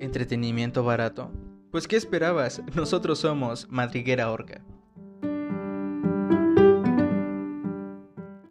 ¿Entretenimiento barato? Pues ¿qué esperabas? Nosotros somos Madriguera Orca.